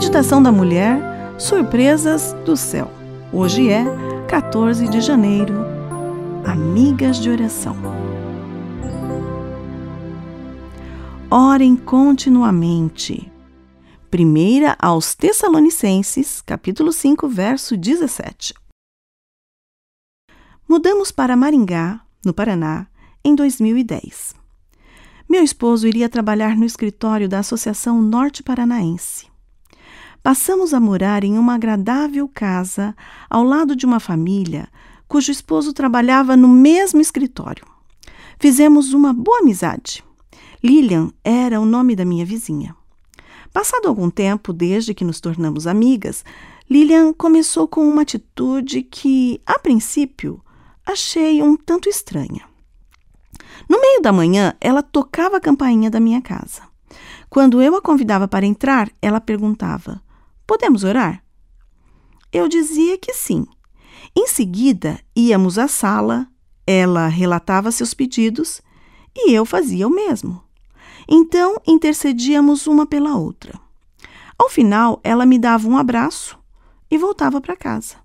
Meditação da Mulher Surpresas do Céu. Hoje é 14 de janeiro. Amigas de oração. Orem continuamente. Primeira aos Tessalonicenses, capítulo 5, verso 17. Mudamos para Maringá, no Paraná, em 2010. Meu esposo iria trabalhar no escritório da Associação Norte Paranaense. Passamos a morar em uma agradável casa ao lado de uma família cujo esposo trabalhava no mesmo escritório. Fizemos uma boa amizade. Lilian era o nome da minha vizinha. Passado algum tempo, desde que nos tornamos amigas, Lilian começou com uma atitude que, a princípio, achei um tanto estranha. No meio da manhã, ela tocava a campainha da minha casa. Quando eu a convidava para entrar, ela perguntava: Podemos orar? Eu dizia que sim. Em seguida, íamos à sala, ela relatava seus pedidos e eu fazia o mesmo. Então, intercedíamos uma pela outra. Ao final, ela me dava um abraço e voltava para casa.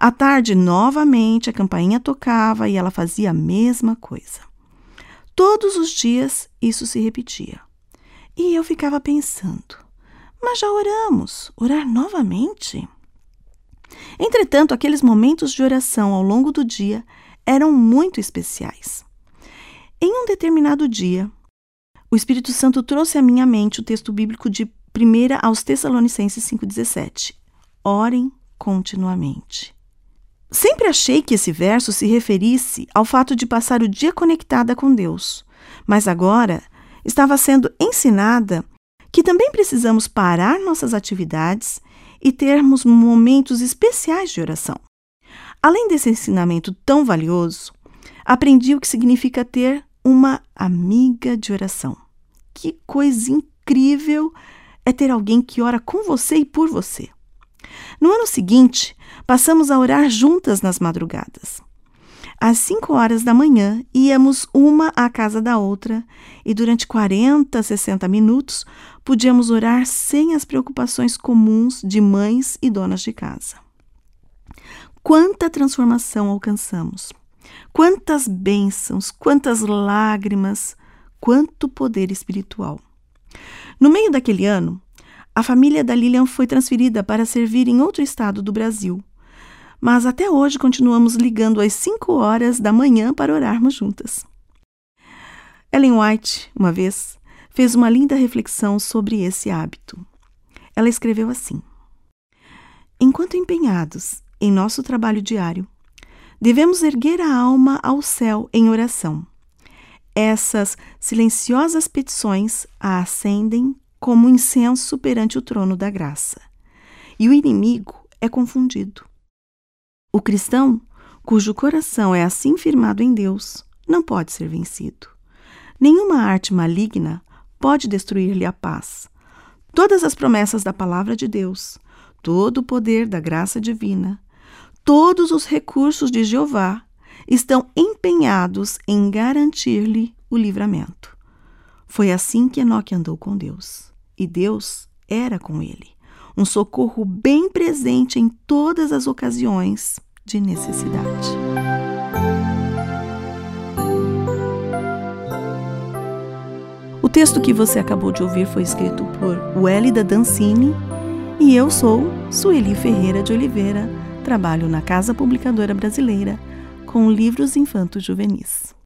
À tarde, novamente, a campainha tocava e ela fazia a mesma coisa. Todos os dias isso se repetia. E eu ficava pensando: mas já oramos, orar novamente? Entretanto, aqueles momentos de oração ao longo do dia eram muito especiais. Em um determinado dia, o Espírito Santo trouxe à minha mente o texto bíblico de 1 aos Tessalonicenses 5,17. Orem continuamente. Sempre achei que esse verso se referisse ao fato de passar o dia conectada com Deus, mas agora estava sendo ensinada que também precisamos parar nossas atividades e termos momentos especiais de oração. Além desse ensinamento tão valioso, aprendi o que significa ter uma amiga de oração. Que coisa incrível é ter alguém que ora com você e por você. No ano seguinte, passamos a orar juntas nas madrugadas. Às cinco horas da manhã, íamos uma à casa da outra e durante 40, 60 minutos podíamos orar sem as preocupações comuns de mães e donas de casa. Quanta transformação alcançamos! Quantas bênçãos, quantas lágrimas, quanto poder espiritual! No meio daquele ano, a família da Lilian foi transferida para servir em outro estado do Brasil. Mas até hoje continuamos ligando às 5 horas da manhã para orarmos juntas. Ellen White, uma vez, fez uma linda reflexão sobre esse hábito. Ela escreveu assim: Enquanto empenhados em nosso trabalho diário, devemos erguer a alma ao céu em oração. Essas silenciosas petições a acendem como incenso perante o trono da graça. E o inimigo é confundido. O cristão, cujo coração é assim firmado em Deus, não pode ser vencido. Nenhuma arte maligna pode destruir-lhe a paz. Todas as promessas da palavra de Deus, todo o poder da graça divina, todos os recursos de Jeová estão empenhados em garantir-lhe o livramento. Foi assim que Enoque andou com Deus, e Deus era com ele, um socorro bem presente em todas as ocasiões de necessidade. O texto que você acabou de ouvir foi escrito por Wélida Dancini e eu sou Sueli Ferreira de Oliveira, trabalho na Casa Publicadora Brasileira com livros infantos juvenis.